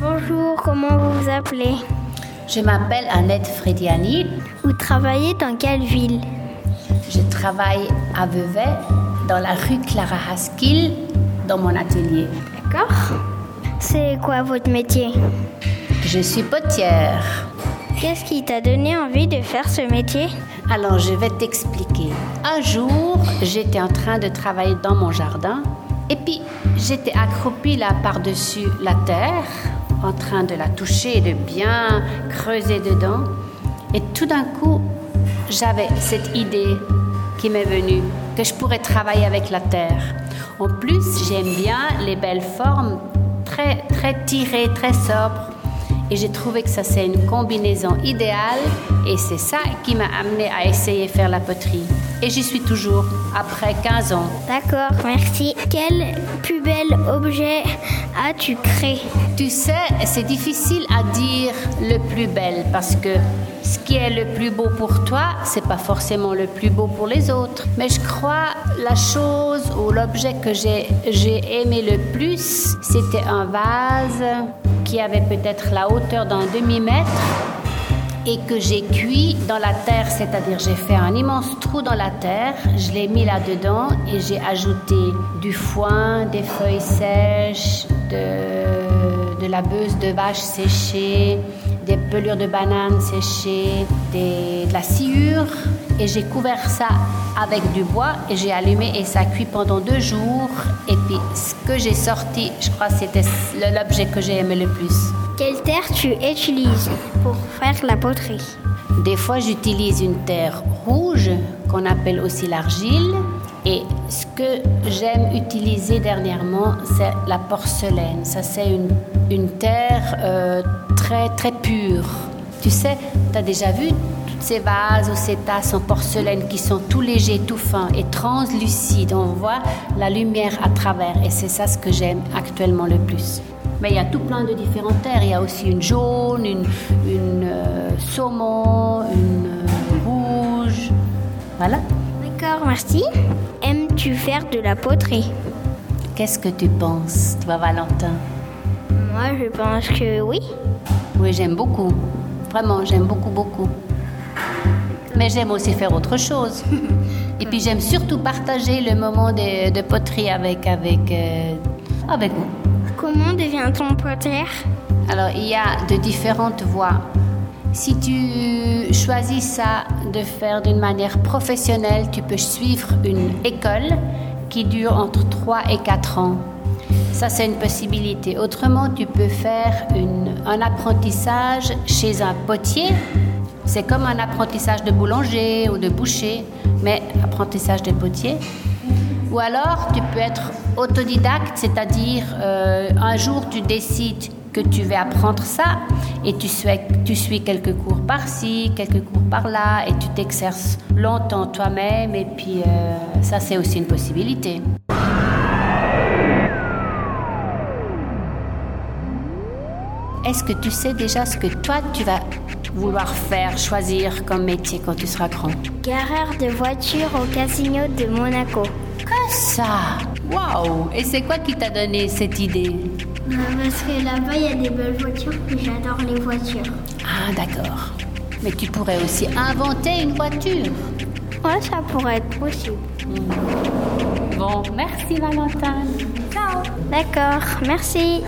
Bonjour, comment vous vous appelez Je m'appelle Annette Frediani. Vous travaillez dans quelle ville Je travaille à Vevey, dans la rue Clara Haskell, dans mon atelier. D'accord. C'est quoi votre métier Je suis potière. Qu'est-ce qui t'a donné envie de faire ce métier Alors, je vais t'expliquer. Un jour, j'étais en train de travailler dans mon jardin et puis j'étais accroupie là par-dessus la terre, en train de la toucher de bien creuser dedans. Et tout d'un coup, j'avais cette idée qui m'est venue, que je pourrais travailler avec la terre. En plus, j'aime bien les belles formes, très, très tirées, très sobres. Et j'ai trouvé que ça, c'est une combinaison idéale. Et c'est ça qui m'a amené à essayer de faire la poterie. Et j'y suis toujours, après 15 ans. D'accord, merci. Quel plus bel objet as-tu créé Tu sais, c'est difficile à dire le plus bel parce que ce qui est le plus beau pour toi, c'est pas forcément le plus beau pour les autres. Mais je crois la chose ou l'objet que j'ai j'ai aimé le plus, c'était un vase qui avait peut-être la hauteur d'un demi-mètre et que j'ai cuit dans la terre, c'est-à-dire j'ai fait un immense trou dans la terre, je l'ai mis là-dedans et j'ai ajouté du foin, des feuilles sèches, de, de la beuse de vache séchée, des pelures de bananes séchées, des, de la sciure et j'ai couvert ça avec du bois et j'ai allumé et ça cuit pendant deux jours et puis ce que j'ai sorti, je crois c'était l'objet que j'ai aimé le plus. Quelle terre tu utilises pour faire la poterie? Des fois, j'utilise une terre rouge qu'on appelle aussi l'argile. Ce que j'aime utiliser dernièrement, c'est la porcelaine. Ça, c'est une, une terre euh, très, très pure. Tu sais, tu as déjà vu toutes ces vases ou ces tasses en porcelaine qui sont tout légers, tout fins et translucides. On voit la lumière à travers. Et c'est ça ce que j'aime actuellement le plus. Mais il y a tout plein de différentes terres. Il y a aussi une jaune, une, une euh, saumon, une euh, rouge. Voilà. D'accord, merci. Aimes-tu faire de la poterie? Qu'est-ce que tu penses, toi, Valentin? Moi, je pense que oui. Oui, j'aime beaucoup. Vraiment, j'aime beaucoup, beaucoup. Mais j'aime aussi faire autre chose. Et puis j'aime surtout partager le moment de, de poterie avec, avec, euh, avec vous. Comment devient-on potière? Alors, il y a de différentes voies. Si tu choisis ça de faire d'une manière professionnelle, tu peux suivre une école qui dure entre 3 et 4 ans. Ça, c'est une possibilité. Autrement, tu peux faire un apprentissage chez un potier. C'est comme un apprentissage de boulanger ou de boucher, mais apprentissage de potier. Ou alors, tu peux être autodidacte, c'est-à-dire euh, un jour tu décides que tu veux apprendre ça. Et tu suis, tu suis quelques cours par-ci, quelques cours par-là et tu t'exerces longtemps toi-même et puis euh, ça c'est aussi une possibilité. Est-ce que tu sais déjà ce que toi tu vas vouloir faire, choisir comme métier quand tu seras grand? Gareur de voiture au casino de Monaco. Que ça? Waouh! Et c'est quoi qui t'a donné cette idée? Parce que là-bas, il y a des belles voitures et j'adore les voitures. Ah d'accord. Mais tu pourrais aussi inventer une voiture. Ouais, ça pourrait être possible. Bon, merci Valentin. Ciao D'accord, merci.